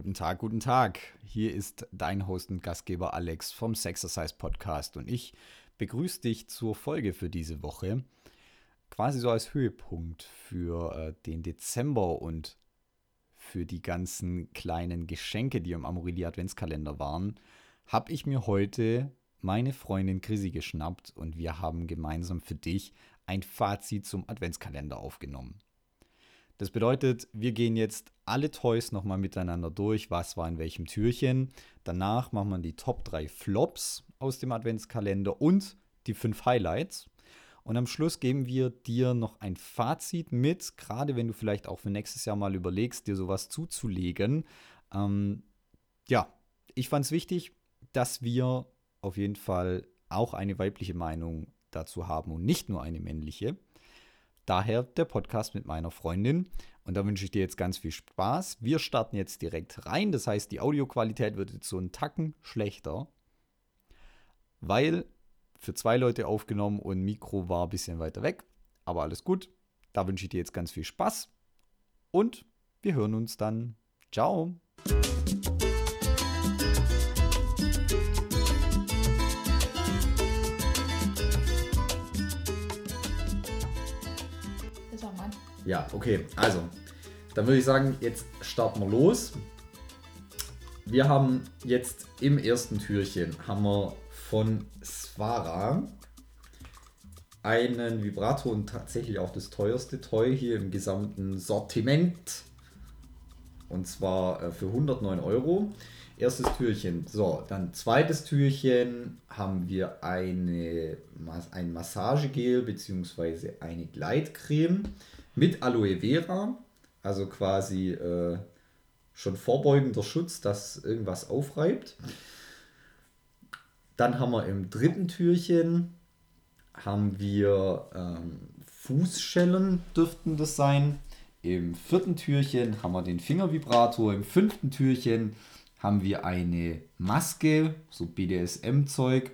Guten Tag, guten Tag. Hier ist dein Host und Gastgeber Alex vom Sexercise Podcast und ich begrüße dich zur Folge für diese Woche. Quasi so als Höhepunkt für äh, den Dezember und für die ganzen kleinen Geschenke, die im Amorelie Adventskalender waren, habe ich mir heute meine Freundin Chrissy geschnappt und wir haben gemeinsam für dich ein Fazit zum Adventskalender aufgenommen. Das bedeutet, wir gehen jetzt alle Toys nochmal miteinander durch, was war in welchem Türchen. Danach machen wir die Top 3 Flops aus dem Adventskalender und die 5 Highlights. Und am Schluss geben wir dir noch ein Fazit mit, gerade wenn du vielleicht auch für nächstes Jahr mal überlegst, dir sowas zuzulegen. Ähm, ja, ich fand es wichtig, dass wir auf jeden Fall auch eine weibliche Meinung dazu haben und nicht nur eine männliche. Daher der Podcast mit meiner Freundin. Und da wünsche ich dir jetzt ganz viel Spaß. Wir starten jetzt direkt rein. Das heißt, die Audioqualität wird jetzt so einen Tacken schlechter, weil für zwei Leute aufgenommen und Mikro war ein bisschen weiter weg. Aber alles gut. Da wünsche ich dir jetzt ganz viel Spaß. Und wir hören uns dann. Ciao. Ja, okay. Also, dann würde ich sagen, jetzt starten wir los. Wir haben jetzt im ersten Türchen haben wir von Svara einen Vibrator und tatsächlich auch das teuerste Toy hier im gesamten Sortiment. Und zwar äh, für 109 Euro. Erstes Türchen. So, dann zweites Türchen haben wir eine, ein Massagegel bzw. eine Gleitcreme mit Aloe Vera, also quasi äh, schon vorbeugender Schutz, dass irgendwas aufreibt. Dann haben wir im dritten Türchen haben wir ähm, Fußschellen, dürften das sein. Im vierten Türchen haben wir den Fingervibrator. Im fünften Türchen haben wir eine Maske, so BDSM-Zeug.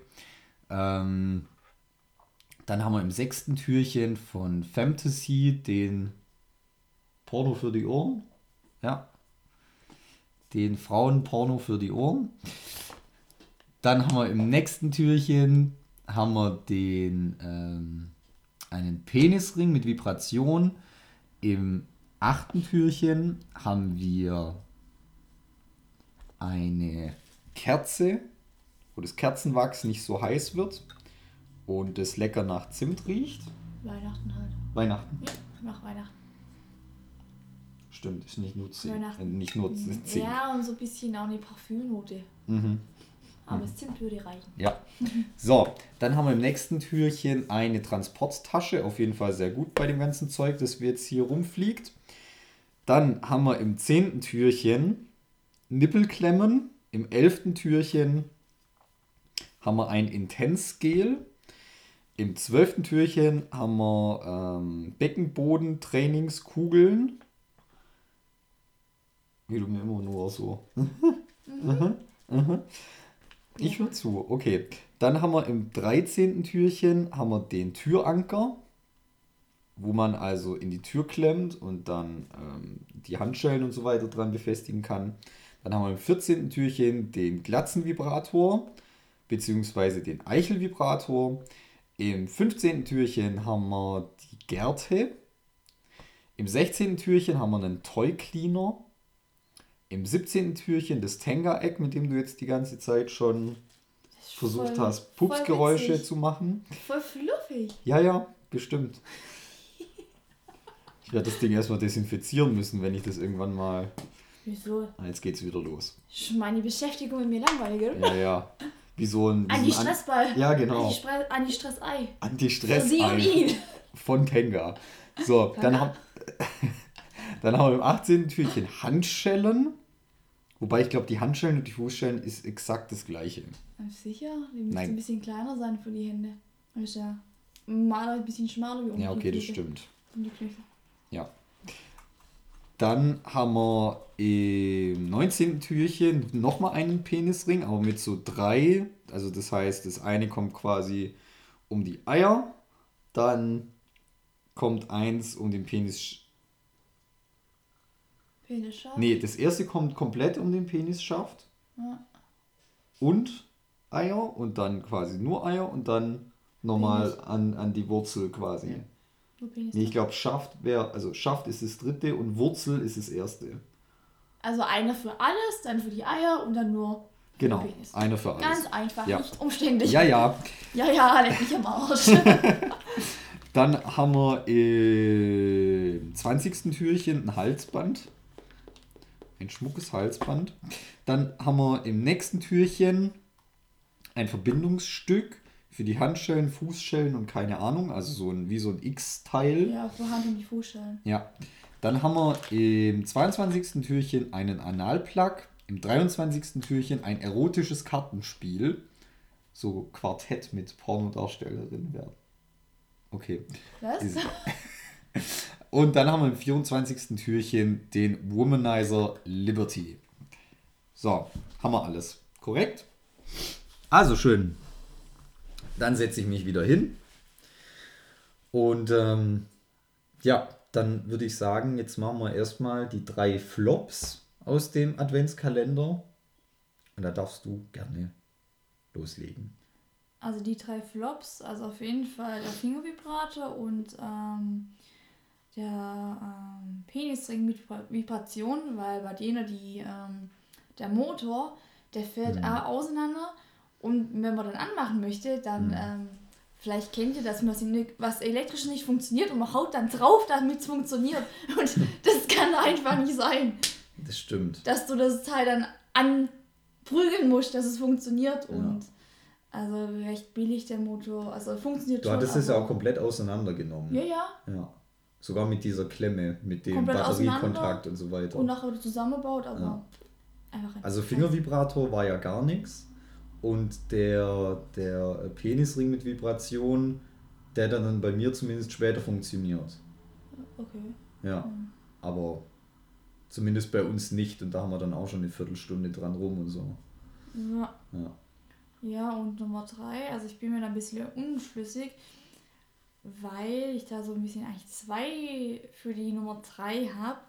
Ähm, dann haben wir im sechsten Türchen von Fantasy den Porno für die Ohren. Ja. Den Frauenporno für die Ohren. Dann haben wir im nächsten Türchen haben wir den ähm, einen Penisring mit Vibration. Im achten Türchen haben wir eine Kerze, wo das Kerzenwachs nicht so heiß wird und es lecker nach Zimt riecht. Weihnachten halt. Weihnachten. Ja, nach Weihnachten. Stimmt, ist nicht nur Zimt. Weihnachten. Äh, nicht nur Zimt. Ja, und so ein bisschen auch eine Parfümnote. Mhm. Aber das Zimt würde reichen. Ja. So, dann haben wir im nächsten Türchen eine Transporttasche. Auf jeden Fall sehr gut bei dem ganzen Zeug, das wir jetzt hier rumfliegt. Dann haben wir im zehnten Türchen Nippelklemmen. Im elften Türchen haben wir ein Intensgel. Im zwölften Türchen haben wir ähm, Beckenboden-Trainingskugeln. Wie du mir immer nur so. mhm. Mhm. Ich höre zu. Okay. Dann haben wir im 13. Türchen haben wir den Türanker, wo man also in die Tür klemmt und dann ähm, die Handschellen und so weiter dran befestigen kann. Dann haben wir im 14. Türchen den Glatzenvibrator beziehungsweise den Eichelvibrator. Im 15. Türchen haben wir die Gerte. Im 16. Türchen haben wir einen Toy Cleaner. Im 17. Türchen das Tenga-Eck, mit dem du jetzt die ganze Zeit schon versucht voll, hast, Pupsgeräusche zu machen. Voll fluffig. Ja, ja, bestimmt. Ich werde das Ding erstmal desinfizieren müssen, wenn ich das irgendwann mal. Wieso? Ah, jetzt geht's wieder los. Ich meine Beschäftigung mit mir langweilig, oder? Ja, ja. Wie so ein. Anti-Stressball. An ja, genau. Anti-Stress-Ei. Anti-Stress-Ei. Sie und ihn. Von Tenga. So, dann haben, dann haben wir im 18. Türchen Handschellen. Wobei ich glaube, die Handschellen und die Fußschellen ist exakt das gleiche. Sicher? Die müssen ein bisschen kleiner sein für die Hände. Das ist ja mal ein bisschen schmaler wie um Ja, okay, das stimmt. Um die Knöchel. Ja. Dann haben wir im 19. Türchen nochmal einen Penisring, aber mit so drei. Also das heißt, das eine kommt quasi um die Eier, dann kommt eins um den Penis. Penisschaft. Nee, das erste kommt komplett um den Penisschaft. Ja. Und Eier und dann quasi nur Eier und dann nochmal an, an die Wurzel quasi. Penis. Nee, ich glaube, Schaft wäre, also Schaft ist das dritte und Wurzel ist das erste. Also einer für alles, dann für die Eier und dann nur Genau, Penis. einer für alles. Ganz einfach, Ja. nicht umständlich. Ja, ja. Ja, ja, leck mich am Arsch. Dann haben wir im 20. Türchen ein Halsband. Ein schmuckes Halsband. Dann haben wir im nächsten Türchen ein Verbindungsstück für die Handschellen, Fußschellen und keine Ahnung. Also so ein, wie so ein X-Teil. ja, für Hand und die Fußschellen. Ja. Dann haben wir im 22. Türchen einen Analplug. Im 23. Türchen ein erotisches Kartenspiel. So Quartett mit Pornodarstellerin werden. Okay. Was? Und dann haben wir im 24. Türchen den Womanizer Liberty. So, haben wir alles. Korrekt? Also schön. Dann setze ich mich wieder hin. Und ähm, ja, dann würde ich sagen, jetzt machen wir erstmal die drei Flops aus dem Adventskalender. Und da darfst du gerne loslegen. Also die drei Flops, also auf jeden Fall der Fingervibrator und ähm, der ähm, Penisring mit Vibra- Vibration, weil bei denen die, ähm, der Motor, der fällt Mhm. auch auseinander und wenn man dann anmachen möchte, dann Mhm. ähm, vielleicht kennt ihr das, was, nicht- was elektrisch nicht funktioniert und man haut dann drauf, damit es funktioniert und das kann einfach nicht sein, Das stimmt. dass du das Teil dann anprügeln musst, dass es funktioniert Ja. und also recht billig der Motor, also funktioniert Du schon. hattest es ja auch komplett auseinandergenommen. Ja, ja. Ja. Sogar mit dieser Klemme, mit dem Komplett Batteriekontakt und so weiter. Und nachher zusammengebaut, aber Ja. einfach ein Also Fingervibrator war ja gar nichts. Und der, der Penisring mit Vibration, der dann, dann bei mir zumindest später funktioniert. Okay. Ja. Mhm. Aber zumindest bei uns nicht. Und da haben wir dann auch schon eine Viertelstunde dran rum und so. Ja. Ja. Ja, und Nummer drei, also ich bin mir da ein bisschen unschlüssig, weil ich da so ein bisschen eigentlich zwei für die Nummer drei habe.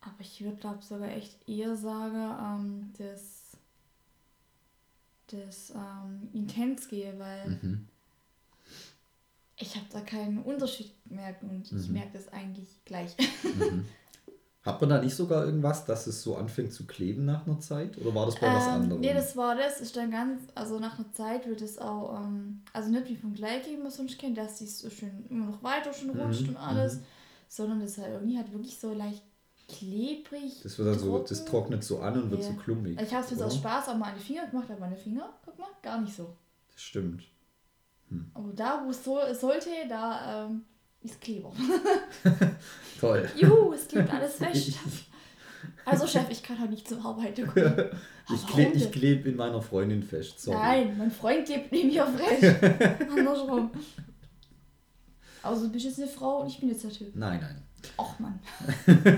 Aber ich würde glaube sogar echt eher sagen, ähm, das, das ähm, Intens gehe, weil Mhm. ich habe da keinen Unterschied gemerkt und ich Mhm. merke das eigentlich gleich. Mhm. Hat man da nicht sogar irgendwas, dass es so anfängt zu kleben nach einer Zeit? Oder war das bei was Ähm, anderem? Nee, das war das. Ist dann ganz, also nach einer Zeit wird es auch, ähm, also nicht wie vom Gleitgel, man sonst kennt, dass die so schön immer noch weiter schon rutscht Mhm, und alles, mhm. sondern das halt irgendwie halt wirklich so leicht klebrig. Das wird dann so, das trocknet so an und wird Ja. so klumpig. Also ich habe es jetzt aus? Spaß auch mal an die Finger gemacht, aber meine Finger, guck mal, gar nicht so. Das stimmt. Aber da, wo es so sollte, da ähm, ist Kleber. Toll. Juhu, es klebt alles fest. Also Chef, ich kann halt nicht zur Arbeit kommen. Ich, Aber kleb, klebe in meiner Freundin fest. Sorry. Nein, mein Freund klebt neben mir frech. Andersrum. Also du bist jetzt eine Frau und ich bin jetzt der Typ. Nein, nein. Och Mann.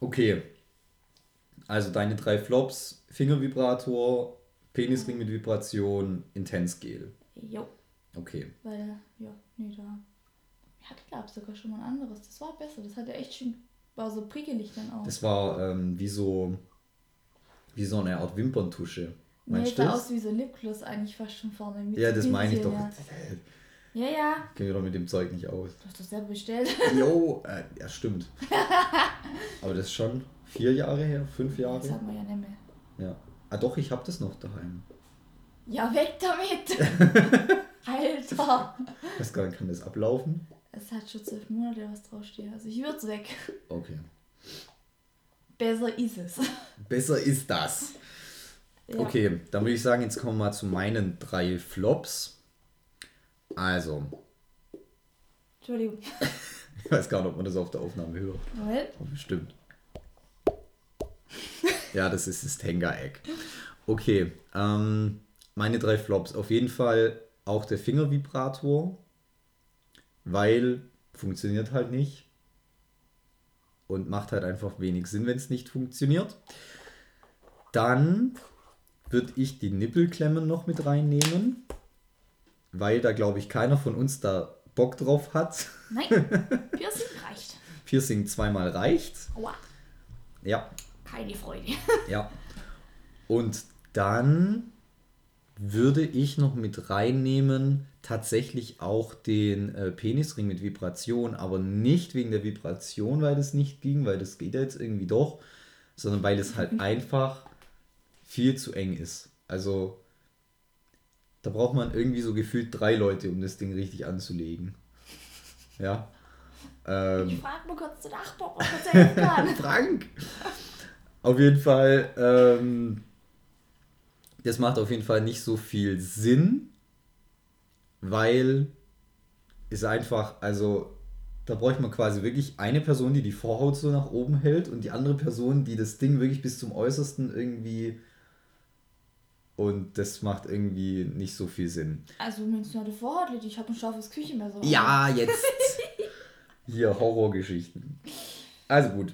Okay. Also deine drei Flops: Fingervibrator, Penisring mit Vibration, Intensgel. Jo, Okay. weil, ja, nee, da. Ich hatte, glaube ich, sogar schon mal ein anderes. Das war besser. Das hatte echt schön, war so prickelig dann auch. Das war ähm, wie so wie so eine Art Wimperntusche. nee, Meinst sah du aus wie so Lipgloss eigentlich fast schon vorne. Mit Ja, das meine ich doch. Ja, ja. ja. Kennen wir doch mit dem Zeug nicht aus. Du hast doch selber bestellt. Jo, äh, ja, stimmt. Aber das ist schon vier Jahre her, fünf Das Jahre. haben wir ja nicht mehr. Ja. Ah, doch, ich habe das noch daheim. Ja, weg damit! Alter! Gar nicht, kann das ablaufen? Es hat schon zwölf Monate, was draufsteht. Also ich würde es weg. Okay. Besser ist es. Besser ist das. Ja. Okay, dann würde ich sagen, jetzt kommen wir mal zu meinen drei Flops. Also, Entschuldigung. ich weiß gar nicht, ob man das auf der Aufnahme hört. Oh, bestimmt. Ja, das ist das Tenga-Eck. Okay, ähm, meine drei Flops. Auf jeden Fall auch der Fingervibrator, weil funktioniert halt nicht und macht halt einfach wenig Sinn, wenn es nicht funktioniert. Dann würde ich die Nippelklemmen noch mit reinnehmen, weil da glaube ich keiner von uns da Bock drauf hat. Nein, Piercing reicht. Piercing zweimal reicht. Aua, Ja, keine Freude. ja. Und dann würde ich noch mit reinnehmen, tatsächlich auch den äh, Penisring mit Vibration, aber nicht wegen der Vibration, weil das nicht ging, weil das geht ja jetzt irgendwie doch, sondern weil es halt einfach viel zu eng ist. Also da braucht man irgendwie so gefühlt drei Leute, um das Ding richtig anzulegen. Ja. Ähm, Ich frage mal kurz den Nachbar, ob er helfen kann. Frank! Auf jeden Fall, ähm, das macht auf jeden Fall nicht so viel Sinn, weil es einfach, also da bräuchte man quasi wirklich eine Person, die die Vorhaut so nach oben hält und die andere Person, die das Ding wirklich bis zum Äußersten irgendwie. Und das macht irgendwie nicht so viel Sinn. Also, wenn es nur eine Vorhaut liegt, ich habe ein scharfes Küchenmesser. Ja, jetzt! Hier, Horrorgeschichten. Also gut,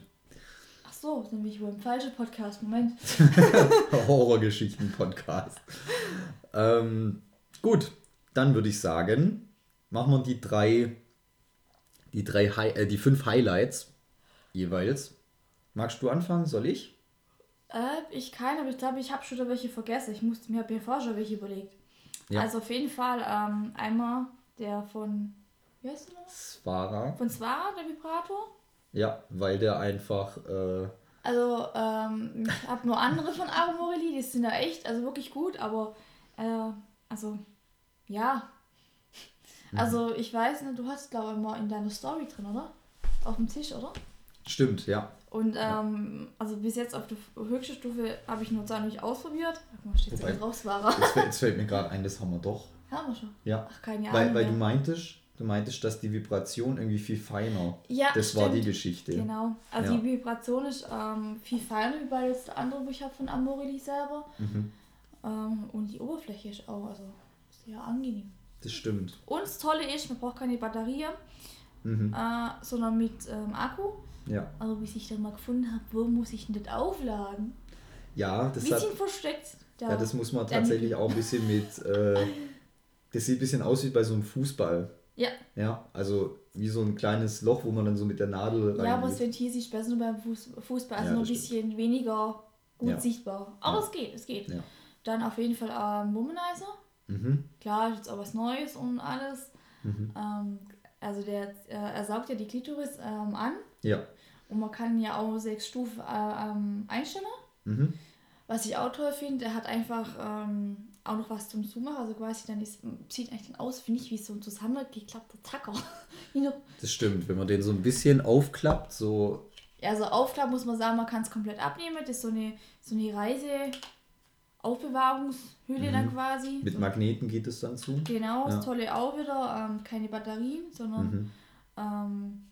Ach so, bin ich wohl im falschen Podcast. Moment. Horrorgeschichten-Podcast. ähm, gut, dann würde ich sagen, machen wir die drei, die drei, Hi äh, die fünf Highlights jeweils. Magst du anfangen? Soll ich? Äh, ich kann, aber ich glaube, ich habe schon da welche vergessen. Ich musste mir, mir vorher schon welche überlegt. Ja. Also auf jeden Fall ähm, einmal der von, wie heißt der noch? Svara. Von Swara, der Vibrator. Ja, weil der einfach, äh, Also, ähm, ich habe nur andere von Aromorelli, die sind da echt, also wirklich gut, aber, äh, also, ja. Mhm. Also, ich weiß nicht, du hast, glaube ich, mal in deiner Story drin, oder? Auf dem Tisch, oder? stimmt, ja. Und, ähm, also bis jetzt auf der höchsten Stufe habe ich nur zwar nicht ausprobiert. Mal, steht Wobei- drauf. Jetzt, fällt- jetzt fällt mir gerade ein, das haben wir doch. Haben wir schon. Ja. Ach, keine Ahnung. Weil, weil du meintest, du meintest, dass die Vibration irgendwie viel feiner. ja, Das war die stimmt. Geschichte. Genau. Also Ja. die Vibration ist ähm, viel feiner wie bei das andere, wo ich habe von Amorelli selber. Mhm, Ähm, und die Oberfläche ist auch also sehr angenehm. das stimmt. Und das Tolle ist, man braucht keine Batterie, Mhm, äh, sondern mit ähm, Akku. Ja. Aber bis ich dann mal gefunden habe, wo muss ich denn das aufladen? Ja, das Ein hat, bisschen versteckt. Da. Ja, das muss man tatsächlich auch ein bisschen mit. Äh, das sieht ein bisschen aus wie bei so einem Fußball. ja. Ja, also wie so ein kleines Loch, wo man dann so mit der Nadel ja, aber das. Ventil sieht besser nur beim Fuß, Fußball, also Ja, nur ein bisschen weniger gut Ja. sichtbar. Aber Ja. es geht, es geht. Dann auf jeden Fall ähm, Womanizer. Mhm. Klar, ist jetzt auch was Neues und alles. Mhm. Ähm, also der, äh, er saugt ja die Klitoris ähm, an Ja. Und man kann ja auch sechs Stufen äh, ähm, einstellen. Mhm. Was ich auch toll finde, er hat einfach ähm, auch noch was zum Zumachen. Also quasi dann ist, sieht eigentlich dann aus, finde ich, wie so ein zusammengeklappter Tacker. Das stimmt, wenn man den so ein bisschen aufklappt, so. ja, also Aufklapp muss man sagen, man kann es komplett abnehmen. Das ist so eine, so eine Reise Aufbewahrungshülle dann quasi. Mhm. Mit so, Magneten geht es dann zu. Genau, Ja. das Tolle auch wieder. Ähm, keine Batterien, sondern Mhm. ähm,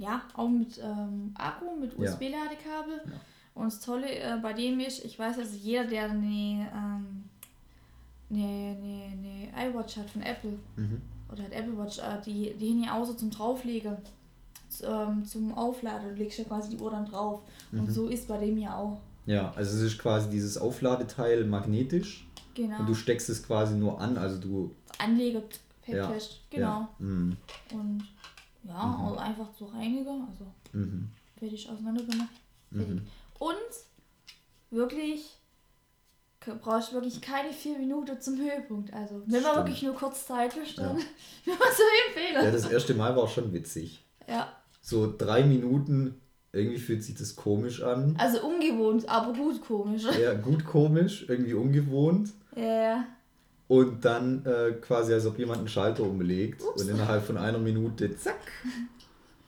ja, auch mit ähm, Akku, mit. USB-Ladekabel. Ja. Und das Tolle äh, bei dem ist, ich weiß, also jeder, der eine, ähm, eine, eine, eine iWatch hat von Apple Mhm. oder hat Apple Watch, äh, die, die hin auch so zum Drauflegen, z- ähm, zum Aufladen. Du legst ja quasi die Uhr dann drauf. Mhm. Und so ist bei dem ja auch. Ja, also es ist quasi dieses Aufladeteil magnetisch Genau. und du steckst es quasi nur an, also du. Anleger Ja. Genau. Ja. Mhm. Und ja, Mhm. also einfach zur Reinigung, also Mhm. fertig auseinander gemacht. Mhm. Und wirklich brauchst du wirklich keine vier Minuten zum Höhepunkt. Also wenn man wirklich nur kurz Zeit dann Ja. würde man so empfehlen. Ja, das erste Mal war schon witzig. Ja, So drei Minuten, irgendwie fühlt sich das komisch an. also ungewohnt, aber gut komisch. Ja, gut komisch, irgendwie ungewohnt. Ja, Und dann äh, quasi, als ob jemand einen Schalter umlegt Ups. und innerhalb von einer Minute, zack,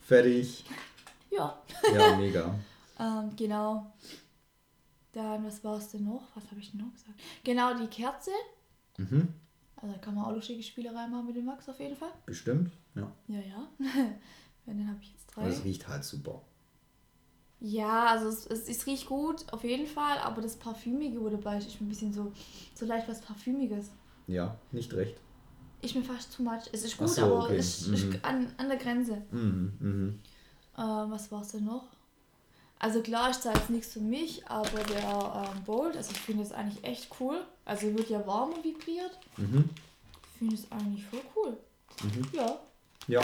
fertig. ja. Ja, mega. Ähm, genau. Dann, was war es denn noch? Was habe ich denn noch gesagt? Genau, die Kerze. Mhm, Also da kann man auch schicke Spielereien machen mit dem Max auf jeden Fall. bestimmt. Ja. Ja, ja. Wenn, dann habe ich jetzt drei. Aber es riecht halt super. Ja, also es, es, es riecht gut, auf jeden Fall, aber das Parfümige, wo dabei ist, ist mir ein bisschen so, so leicht was Parfümiges. Ja, nicht recht. Ist mir fast too much. Es ist gut, so, aber okay. es Mhm. ist an, an der Grenze. Mhm, mhm. Äh, was war es denn noch? Also klar ist da jetzt nichts für mich, aber der ähm, Bolt, also ich finde es eigentlich echt cool. Also wird ja warm und vibriert. Mhm. Ich finde es eigentlich voll cool. Mhm. Ja. Ja.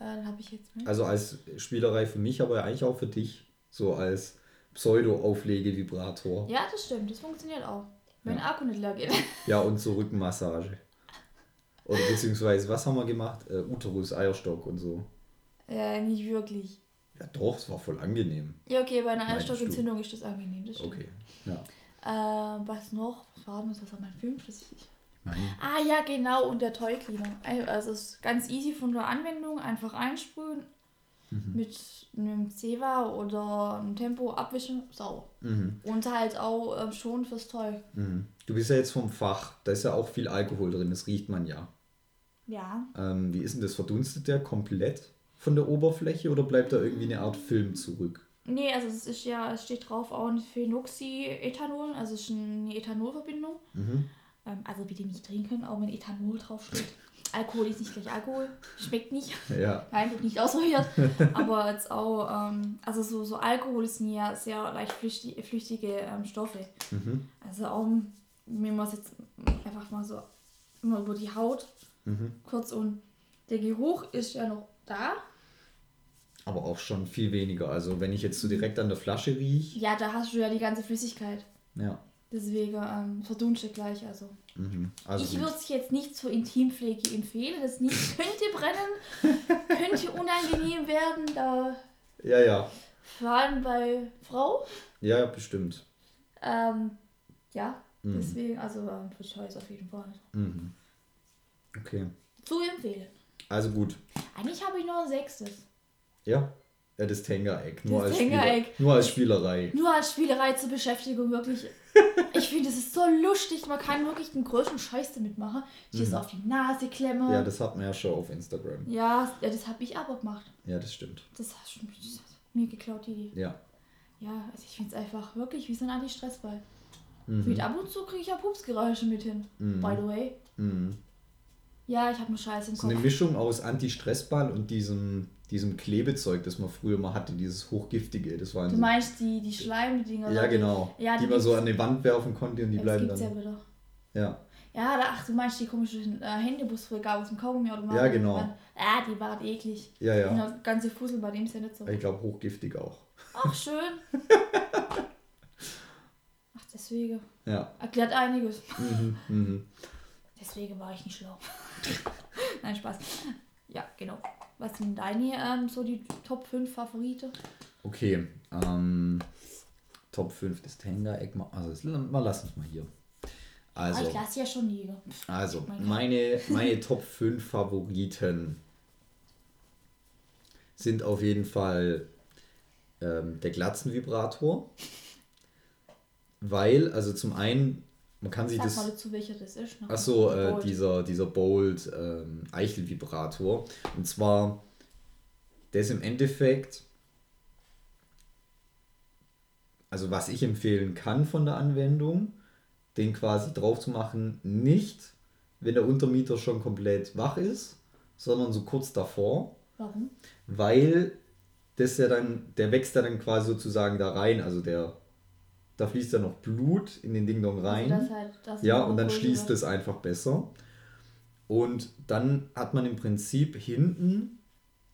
Äh, habe ich jetzt mit. Also als Spielerei für mich, aber eigentlich auch für dich. So als Pseudo-Auflege-Vibrator. Ja, das stimmt. Das funktioniert auch. Wenn Ja. Akku nicht leer geht. Ja, und so Rückenmassage. Oder beziehungsweise, was haben wir gemacht? Äh, Uterus, Eierstock und so. äh, nicht wirklich. Ja, doch, es war voll angenehm. Ja, okay, bei einer? Eierstockentzündung ist das angenehm. Das stimmt. Okay. Ja. Äh, was noch? Was war das? Was war mein fünftes? Ich- Nein. Ah ja, genau, und der Toy Cleaner. Also es ist ganz easy von der Anwendung, einfach einsprühen, Mhm. mit einem Zewa oder einem Tempo abwischen, sauber. Mhm. Und halt auch äh, schon fürs Toy. Mhm. Du bist ja jetzt vom Fach, da ist ja auch viel Alkohol drin, das riecht man ja. Ja. Ähm, wie ist denn das? Verdunstet der komplett von der Oberfläche oder bleibt da irgendwie eine Art Film zurück? Nee, also es ist ja, es steht drauf auch ein Phenoxyethanol, also es ist eine Ethanolverbindung. Mhm. Ähm, also bitte nicht trinken, auch wenn Ethanol draufsteht. Alkohol ist nicht gleich Alkohol, schmeckt nicht. Ja. Nein, wird nicht ausprobiert. Aber jetzt auch, ähm, also so, so Alkohol sind ja sehr leicht flüchtige, flüchtige ähm, Stoffe. Mhm. Also auch, wenn man es jetzt einfach mal so immer über die Haut Mhm. kurz und der Geruch ist ja noch da. Aber auch schon viel weniger. Also wenn ich jetzt so direkt an der Flasche rieche, Ja, da hast du ja die ganze Flüssigkeit. ja. Deswegen ähm, verdunstet gleich. Also, Mhm. Also ich würde es jetzt nicht zur Intimpflege empfehlen. Das nicht könnte brennen, könnte unangenehm werden, da Ja, ja. vor allem bei Frau. Ja, ja, bestimmt. Ähm, ja, Mhm. deswegen, also ähm, für Choice auf jeden Fall. Mhm. Okay. Zu empfehlen. Also gut. Eigentlich habe ich noch ein sechstes. Ja. Ja, das Tenga-Eck. Nur, Das als nur als Spielerei. Nur als Spielerei zur Beschäftigung, wirklich. Ich finde, es ist so lustig. Man kann wirklich den größten Scheiß damit machen. Ich das auf die Nase klemme. Mhm. Ja, Ja, das hat man ja schon auf Instagram. ja, das habe ich aber gemacht. Ja, das stimmt. Das hast du das hat mir geklaut, die Idee. Ja. Ja, also ich finde es einfach wirklich wie so ein Anti-Stress-Ball. Mhm. Mit ab und zu kriege ich ja Pupsgeräusche mit hin. Mhm. By the way. Mhm. Ja, ich habe nur Scheiße im So eine Kopf. Mischung aus Anti-Stressball und diesem, diesem Klebezeug, das man früher mal hatte, dieses hochgiftige. Das waren Du meinst die, die Schleimdinger? ja, die- genau. Ja, die die man so an die Wand werfen konnte und die bleiben dann. ja wieder. Ja. Ja, da, ach, du meinst die komischen äh, Händebusfregabe aus dem Kaugummiautomaten? Ja, genau. Ah, die waren eklig. Ja, ja. Der ganze Fussel bei dem ist ja nicht so. Ich glaube, hochgiftig auch. Ach, schön. Ach, deswegen. Ja. Erklärt einiges. Mhm. Mhm. Deswegen war ich nicht schlau. Nein, Spaß. Ja, genau. Was sind deine ähm, so die Top 5 Favorite? Okay. Ähm, Top 5 des Tenga-Eck. mal- Also, das, mal lassen es mal hier. Ah, Also. ich lasse ja schon liegen. Also, meine, meine Top 5 Favoriten sind auf jeden Fall ähm, der Glatzenvibrator. Weil, also zum einen, man kann sich Sag das. mal dazu, welcher das ist. ne? Achso, äh, dieser, dieser Bold ähm, Eichelvibrator. Und zwar, der ist im Endeffekt, also was ich empfehlen kann von der Anwendung, den quasi drauf zu machen, nicht, wenn der Untermieter schon komplett wach ist, sondern so kurz davor, Warum? weil das ja dann, der wächst ja dann quasi sozusagen da rein, also der, da fließt ja noch Blut in den Ding Dong rein. Also, dass halt, dass Ja, und dann schließt es einfach besser. Und dann hat man im Prinzip hinten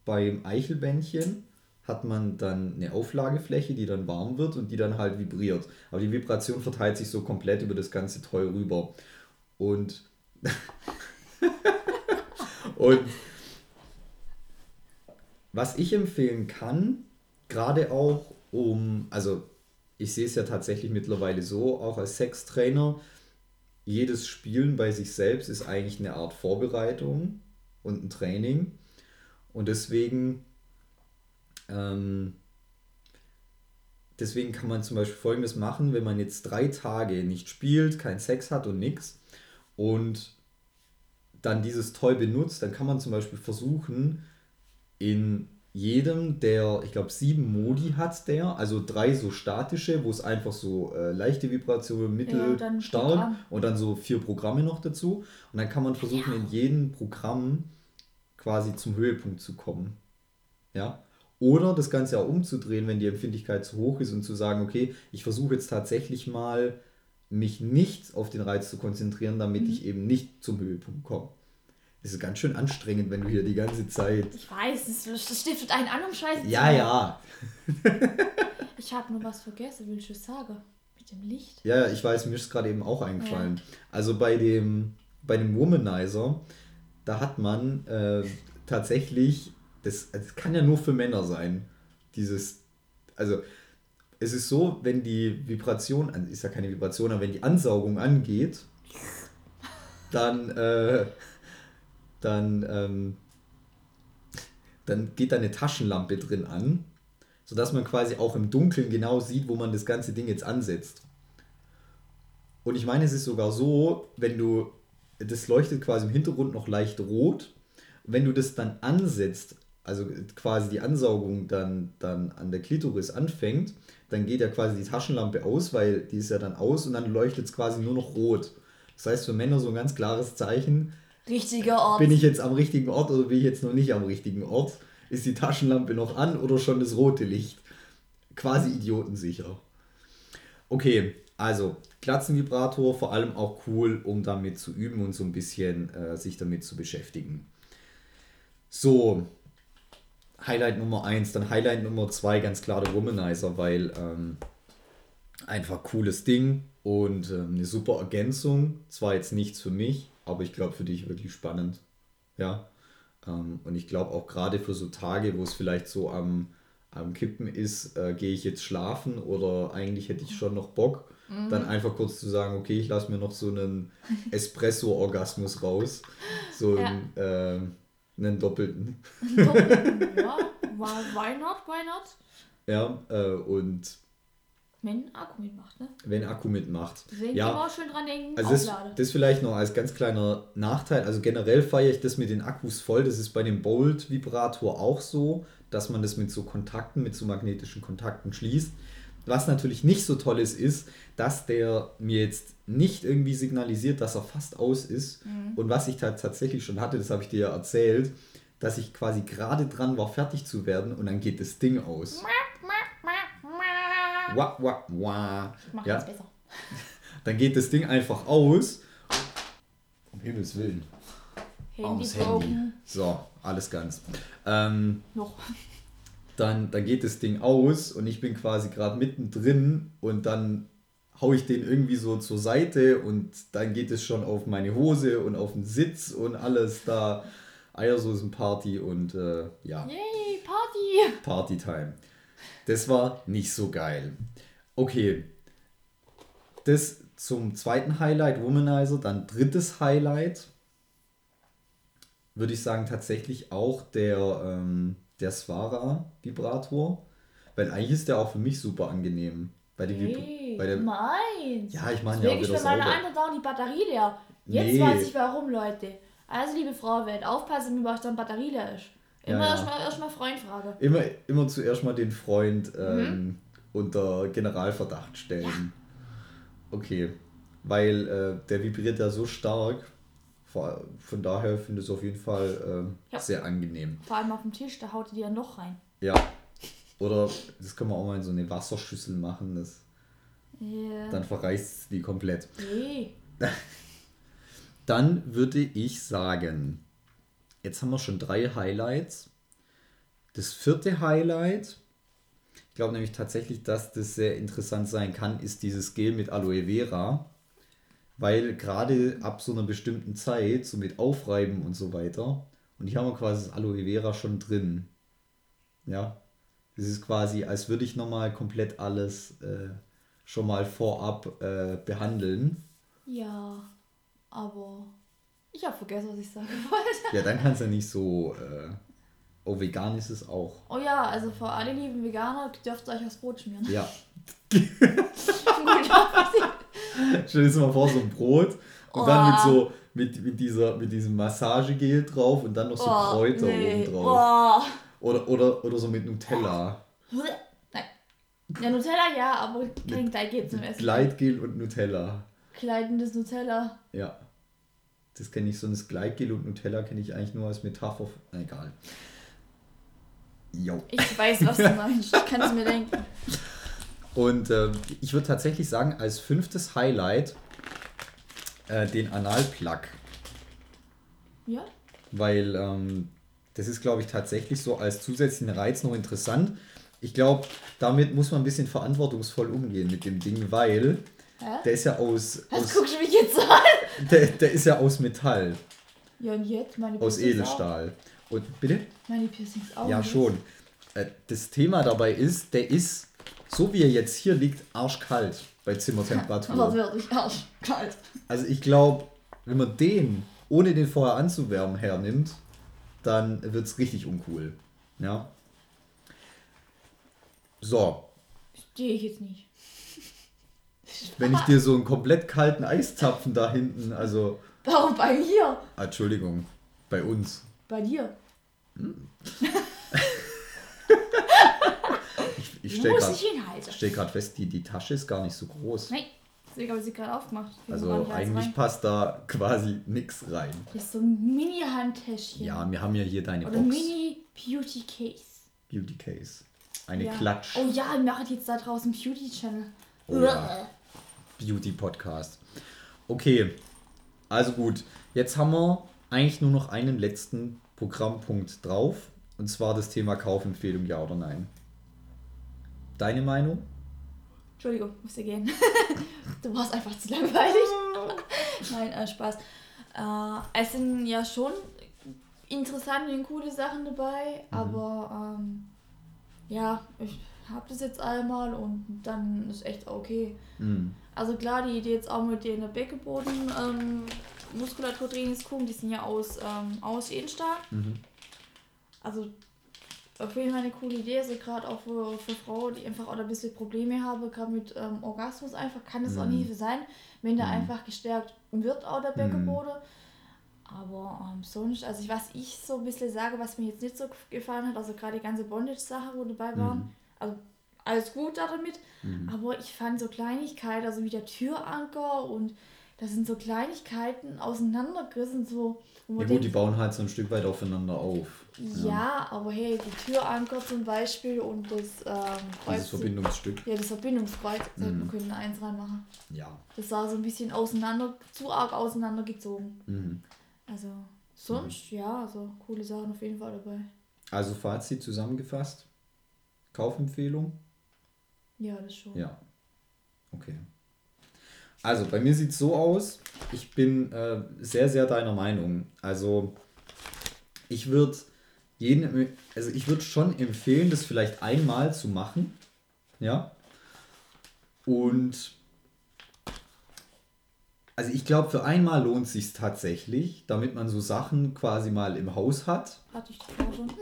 beim Eichelbändchen hat man dann eine Auflagefläche, die dann warm wird und die dann halt vibriert. Aber die Vibration verteilt sich so komplett über das ganze Toy rüber. Und, und was ich empfehlen kann, gerade auch um, also ich sehe es ja tatsächlich mittlerweile so, auch als Sextrainer, jedes Spielen bei sich selbst ist eigentlich eine Art Vorbereitung und ein Training. Und deswegen, ähm, deswegen kann man zum Beispiel Folgendes machen, wenn man jetzt drei Tage nicht spielt, keinen Sex hat und nichts und dann dieses Toy benutzt, dann kann man zum Beispiel versuchen, in jedem der, ich glaube, sieben Modi hat der, also drei so statische, wo es einfach so äh, leichte Vibrationen, mittel, Ja, und dann stark und dann so vier Programme noch dazu. Und dann kann man versuchen, in jedem Programm quasi zum Höhepunkt zu kommen. Ja. Oder das Ganze auch umzudrehen, wenn die Empfindlichkeit zu hoch ist und zu sagen, okay, ich versuche jetzt tatsächlich mal, mich nicht auf den Reiz zu konzentrieren, damit ich eben nicht zum Höhepunkt komme. Es ist ganz schön anstrengend, wenn du hier die ganze Zeit. Ich weiß, es es stiftet einen an, um Scheiße Ja, ja. Ich habe nur was vergessen, will ich das sagen? Mit dem Licht. Ja, ich weiß, mir ist gerade eben auch eingefallen. Also bei dem, bei dem Womanizer, da hat man äh, tatsächlich, das, das kann ja nur für Männer sein, dieses, also es ist so, wenn die Vibration, ist ja keine Vibration, aber wenn die Ansaugung angeht, dann, äh, dann, ähm, dann geht da eine Taschenlampe drin an, sodass man quasi auch im Dunkeln genau sieht, wo man das ganze Ding jetzt ansetzt. Und ich meine, es ist sogar so, wenn du, das leuchtet quasi im Hintergrund noch leicht rot, wenn du das dann ansetzt, also quasi die Ansaugung dann, dann an der Klitoris anfängt, dann geht ja quasi die Taschenlampe aus, weil die ist ja dann aus und dann leuchtet es quasi nur noch rot. Das heißt für Männer so ein ganz klares Zeichen, Richtiger Ort. bin ich jetzt am richtigen Ort oder bin ich jetzt noch nicht am richtigen Ort? Ist die Taschenlampe noch an oder schon das rote Licht? Quasi idiotensicher. Okay, also Glatzenvibrator vor allem auch cool, um damit zu üben und so ein bisschen äh, sich damit zu beschäftigen. So, Highlight Nummer 1, dann Highlight Nummer 2, ganz klar der Womanizer, weil ähm, einfach cooles Ding und ähm, eine super Ergänzung. Zwar jetzt nichts für mich, aber ich glaube für dich wirklich spannend. Ja. Ähm, und ich glaube auch gerade für so Tage, wo es vielleicht so am, am Kippen ist, äh, gehe ich jetzt schlafen oder eigentlich hätte ich schon noch Bock, dann einfach kurz zu sagen, okay, ich lasse mir noch so einen Espresso-Orgasmus raus. So einen, äh, einen doppelten. ja, why why not, why not? Ja, äh, und Wenn Akku mitmacht, ne? wenn Akku mitmacht. Deswegen ja, immer schön dran denken, Also das, das vielleicht noch als ganz kleiner Nachteil. Also generell feiere ich das mit den Akkus voll. Das ist bei dem Bolt-Vibrator auch so, dass man das mit so Kontakten, mit so magnetischen Kontakten schließt. Was natürlich nicht so toll ist, ist, dass der mir jetzt nicht irgendwie signalisiert, dass er fast aus ist. Und was ich da tatsächlich schon hatte, das habe ich dir ja erzählt, dass ich quasi gerade dran war, fertig zu werden und dann geht das Ding aus. Wah, wah, wah. Mach Ja, das besser. dann geht das Ding einfach aus. Um Himmels Willen. Handy. Handy. So, alles ganz. Ähm, Noch. dann, dann geht das Ding aus und ich bin quasi gerade mittendrin und dann hau ich den irgendwie so zur Seite und dann geht es schon auf meine Hose und auf den Sitz und alles da. Eiersoßenparty und äh, ja. Yay, Party! Partytime. Das war nicht so geil. Okay. Das zum zweiten Highlight, Womanizer. Dann drittes Highlight. Würde ich sagen, tatsächlich auch der, ähm, der Swara-Vibrator. Weil eigentlich ist der auch für mich super angenehm. Bei der, Hey, bei der meins. Ja, ich meine ja auch wieder meiner sauber. anderen dauernd die Batterie leer. Jetzt Nee. weiß ich warum, Leute. Also, liebe Frau Welt, aufpassen, wie bei euch dann Batterie leer ist. Ja, Immer ja. erstmal erst Freund fragen. Immer, immer zuerst mal den Freund ähm, Mhm. unter Generalverdacht stellen. Okay. Weil äh, der vibriert ja so stark. Von daher finde ich es auf jeden Fall ähm, Ja. sehr angenehm. Vor allem auf dem Tisch, da haut ihr die ja noch rein. Ja. Oder das können wir auch mal in so eine Wasserschüssel machen. Das, Yeah. dann verreißt die komplett. Hey. Dann würde ich sagen, jetzt haben wir schon drei Highlights. Das vierte Highlight, ich glaube nämlich tatsächlich, dass das sehr interessant sein kann, ist dieses Gel mit Aloe Vera. Weil gerade ab so einer bestimmten Zeit, so mit Aufreiben und so weiter, und hier haben wir quasi das Aloe Vera schon drin. Ja. Das ist quasi, als würde ich nochmal komplett alles äh, schon mal vorab äh, behandeln. Ja, aber ich habe vergessen, was ich sagen wollte. Ja, dann kann es ja nicht so. Äh, oh, vegan ist es auch. Oh ja, also für alle lieben Veganer dürft ihr euch aufs Brot schmieren. Ja. Stell dir mal vor, so ein Brot und dann mit Oh. so, mit, mit, dieser, mit diesem Massagegel drauf und dann noch so oh, Kräuter nee. oben drauf. Oh. Oder, oder, oder so mit Nutella. Nein. Ja, Nutella ja, aber kein Gleitgel zum Essen. Gleitgel und Nutella. Gleitendes Nutella. Ja. Das kenne ich, so das Gleitgel und Nutella kenne ich eigentlich nur als Metapher. egal. Jo. Ich weiß, was du meinst. Ich kann es mir denken. Und ähm, ich würde tatsächlich sagen, als fünftes Highlight äh, den Analplug. Ja? weil ähm, das ist, glaube ich, tatsächlich so als zusätzlichen Reiz noch interessant. Ich glaube, damit muss man ein bisschen verantwortungsvoll umgehen mit dem Ding, weil Hä? der ist ja aus. Was aus guckst du mich jetzt an? Der, der ist ja aus Metall, Ja, und jetzt? Meine aus Piercings Edelstahl. Und bitte? Auch. Meine Piercings auch. Ja, schon. Äh, Das Thema dabei ist, der ist, so wie er jetzt hier liegt, arschkalt bei Aber Zimmertemperatur. wirklich arschkalt. Also ich glaube, wenn man den, ohne den vorher anzuwärmen, hernimmt, dann wird es richtig uncool. Ja. So, Stehe ich jetzt nicht. Wenn ich dir so einen komplett kalten Eiszapfen da hinten, also, Warum bei mir? ah, Entschuldigung, bei uns. Bei dir. Ich, ich stelle musst gerade fest, die, die Tasche ist gar nicht so groß. Nein, deswegen habe ich sie gerade aufgemacht. Hier Also eigentlich rein. passt da quasi nichts rein. Hier ist so ein Mini-Handtäschchen. Ja, wir haben ja hier deine Oder Box. Mini-Beauty-Case. Beauty Case. Eine ja. Klatsch. Oh ja, wir machen jetzt da draußen Beauty-Channel. Oh ja. Beauty Podcast. Okay, also gut. Jetzt haben wir eigentlich nur noch einen letzten Programmpunkt drauf. Und zwar das Thema Kaufempfehlung, ja oder nein. Deine Meinung? Entschuldigung, musste gehen. du warst einfach zu langweilig. Nein, äh, Spaß. Äh, es sind ja schon interessante und coole Sachen dabei, Mhm. aber ähm, ja, ich habe das jetzt einmal und dann ist echt okay. Hm. Also klar, die Idee jetzt auch mit den Beckenboden ähm, Muskulaturtrainingskugeln, die sind ja aus, ähm, aus Edelstahl. Mhm. Also auf jeden Fall eine coole Idee, also gerade auch für, für Frauen, die einfach auch ein bisschen Probleme haben, gerade mit ähm, Orgasmus einfach, kann es auch Mhm. eine Hilfe sein, wenn der Mhm. einfach gestärkt wird, auch der Beckenboden. Aber ähm, sonst, also ich, was ich so ein bisschen sage, was mir jetzt nicht so gefallen hat, also gerade die ganze Bondage-Sache, wo dabei waren, Mhm. also alles gut da damit, Mhm. aber ich fand so Kleinigkeiten, also wie der Türanker und da sind so Kleinigkeiten auseinandergerissen, so Ja gut, die bauen halt so ein Stück weit aufeinander auf. ja, aber hey, die Türanker zum Beispiel und das ähm, Dieses Verbindungsstück. Ja, das Verbindungskreuz, Mhm. mhm. wir könnten eins reinmachen. Ja. Das war so ein bisschen auseinander, zu arg auseinandergezogen. Mhm. Also sonst, ja, also coole Sachen auf jeden Fall dabei. Also Fazit zusammengefasst. Kaufempfehlung? Ja, das schon. Ja. Okay. Also bei mir sieht es so aus, ich bin äh, sehr, sehr deiner Meinung. Also ich würde jeden, also ich würde schon empfehlen, das vielleicht einmal zu machen. Ja. Und also ich glaube, für einmal lohnt es sich tatsächlich, damit man so Sachen quasi mal im Haus hat. Hatte ich schon.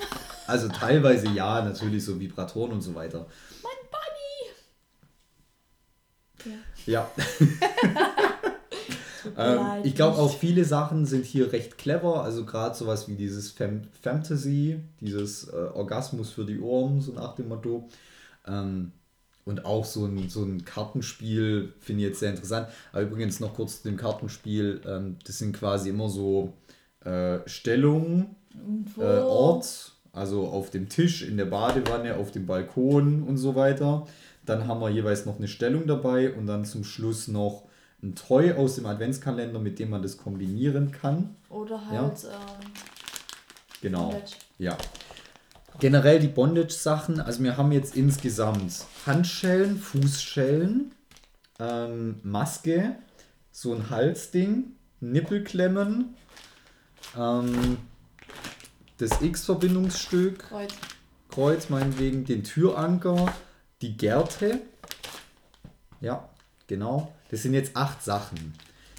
Also teilweise ja, natürlich so Vibratoren und so weiter. Ja. Ähm, ich glaube auch viele Sachen sind hier recht clever. Also gerade sowas wie dieses Fem Fantasy, dieses äh, Orgasmus für die Ohren, so nach dem Motto. Ähm, und auch so ein, so ein Kartenspiel finde ich jetzt sehr interessant. Aber übrigens noch kurz zu dem Kartenspiel. Ähm, das sind quasi immer so äh, Stellungen, äh, Ort, also auf dem Tisch, in der Badewanne, auf dem Balkon und so weiter. Dann haben wir jeweils noch eine Stellung dabei und dann zum Schluss noch ein Toy aus dem Adventskalender, mit dem man das kombinieren kann. Oder Ja. halt, ähm, Genau. Bondage. Ja. Generell die Bondage-Sachen, also wir haben jetzt insgesamt Handschellen, Fußschellen, ähm, Maske, so ein Halsding, Nippelklemmen, ähm, das X-Verbindungsstück, Kreuz. Kreuz meinetwegen, den Türanker, die Gerte. Ja, genau. Das sind jetzt acht Sachen.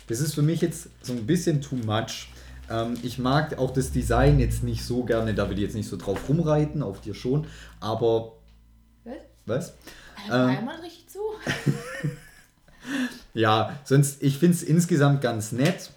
Das ist für mich jetzt so ein bisschen too much. Ähm, ich mag auch das Design jetzt nicht so gerne, da will ich jetzt nicht so drauf rumreiten, auf dir schon. Aber, Was? was? Ähm. einmal richtig zu. Ja, sonst, ich finde es insgesamt ganz nett.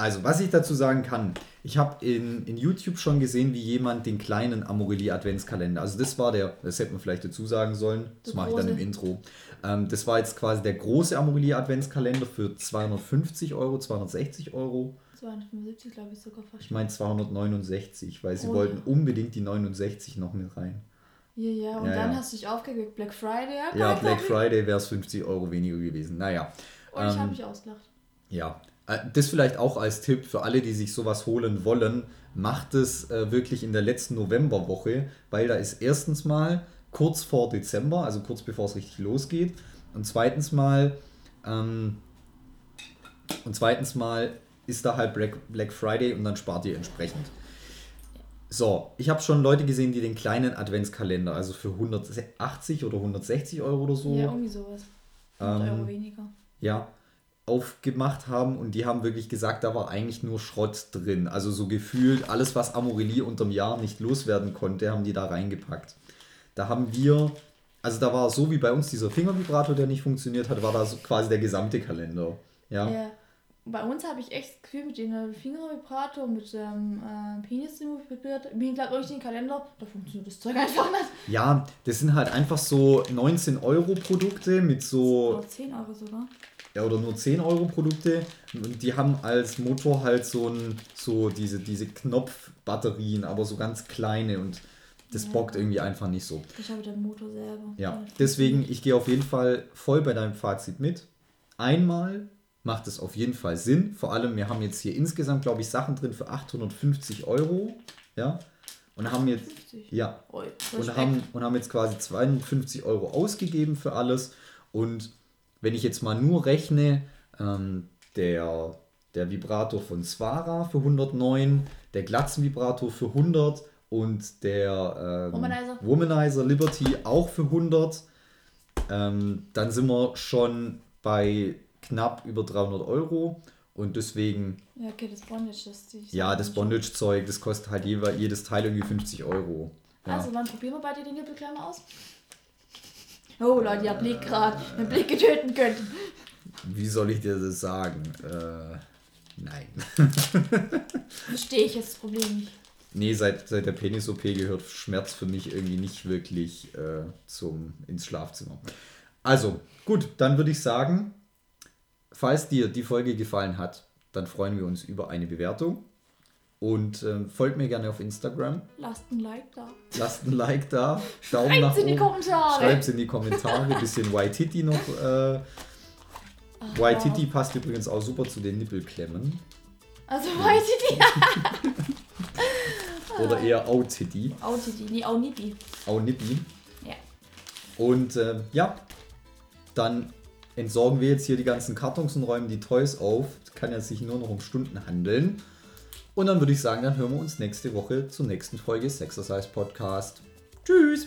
Also, was ich dazu sagen kann, ich habe in, in YouTube schon gesehen, wie jemand den kleinen Amorelie Adventskalender, also das war der, das hätte man vielleicht dazu sagen sollen, das mache ich dann im. Intro. Ähm, das war jetzt quasi der große Amorelie Adventskalender für 250 Euro, 260 Euro. 275, glaube ich, sogar fast. Ich meine 269, weil sie Oh, wollten ja. unbedingt die 69 noch mit rein. Ja, ja, und Ja, dann ja. hast du dich aufgeregt. Black Friday, Ja, Black. Friday wäre es 50 Euro weniger gewesen. Naja. Und ich ähm, habe mich ausgelacht. Ja, das vielleicht auch als Tipp für alle, die sich sowas holen wollen. Macht es äh, wirklich in der letzten Novemberwoche, weil da ist erstens mal kurz vor Dezember, also kurz bevor es richtig losgeht. Und zweitens mal, ähm, und zweitens mal ist da halt Black, Black Friday und dann spart ihr entsprechend. So, ich habe schon Leute gesehen, die den kleinen Adventskalender, also für 180 oder 160 Euro oder so. Ja, irgendwie sowas. 100 Ähm, Euro weniger. ja, aufgemacht haben und die haben wirklich gesagt, da war eigentlich nur Schrott drin. Also so gefühlt alles, was Amorelie unterm Jahr nicht loswerden konnte, haben die da reingepackt. Da haben wir, also da war so wie bei uns dieser Fingervibrator, der nicht funktioniert hat, war da so quasi der gesamte Kalender. Ja, Ja. Bei uns habe ich echt das Gefühl, mit dem Fingervibrator, mit dem äh, Penis vibriert, mir glaube ich den Kalender, da funktioniert das Zeug einfach nicht. ja, das sind halt einfach so 19 Euro Produkte mit so Oder 10 Euro sogar. Ja, oder nur 10 Euro Produkte und die haben als Motor halt so ein, so diese, diese Knopfbatterien, aber so ganz kleine und das Ja. bockt irgendwie einfach nicht so. Ich habe den Motor selber. Ja, deswegen, ich gehe auf jeden Fall voll bei deinem Fazit mit. Einmal macht es auf jeden Fall Sinn. Vor allem, wir haben jetzt hier insgesamt, glaube ich, Sachen drin für 850 Euro. Ja. Und haben jetzt, 50. ja, und haben, und haben jetzt quasi 52 Euro ausgegeben für alles. Und wenn ich jetzt mal nur rechne, ähm, der, der Vibrator von Swara für 109, der Glatzenvibrator für 100 und der ähm, Womanizer. Womanizer Liberty auch für 100, ähm, dann sind wir schon bei knapp über 300 Euro. Und deswegen, Ja, okay, das Bondage, das die ja, das Bondage-Zeug, das kostet halt jeweils jedes Teil irgendwie 50 Euro. Ja. Also, dann probieren wir beide die Nippelklemmer aus. Oh, Leute, ihr habt Blick gerade den Blick getöten können. Wie soll ich dir das sagen? Äh, nein. Verstehe ich jetzt das Problem nicht. Nee, seit, seit der Penis-OP gehört Schmerz für mich irgendwie nicht wirklich äh, zum, ins Schlafzimmer. Also, gut, dann würde ich sagen, falls dir die Folge gefallen hat, dann freuen wir uns über eine Bewertung. Und ähm, folgt mir gerne auf Instagram. Lasst ein Like da. Lasst ein Like da. Daumen nach Schreibt's in die. Kommentare. Schreibt in die Kommentare. Bisschen Waititi noch. Äh, Ach, Waititi passt übrigens auch super zu den Nippelklemmen. Also, Waititi. Oder eher Autiti. Autiti, nee, Aunipi. Aunippi. Ja. Und äh, ja, dann entsorgen wir jetzt hier die ganzen Kartons und räumen die Toys auf. Es kann ja sich nur noch um Stunden handeln. Und dann würde ich sagen, dann hören wir uns nächste Woche zur nächsten Folge Sexercise Podcast. Tschüss!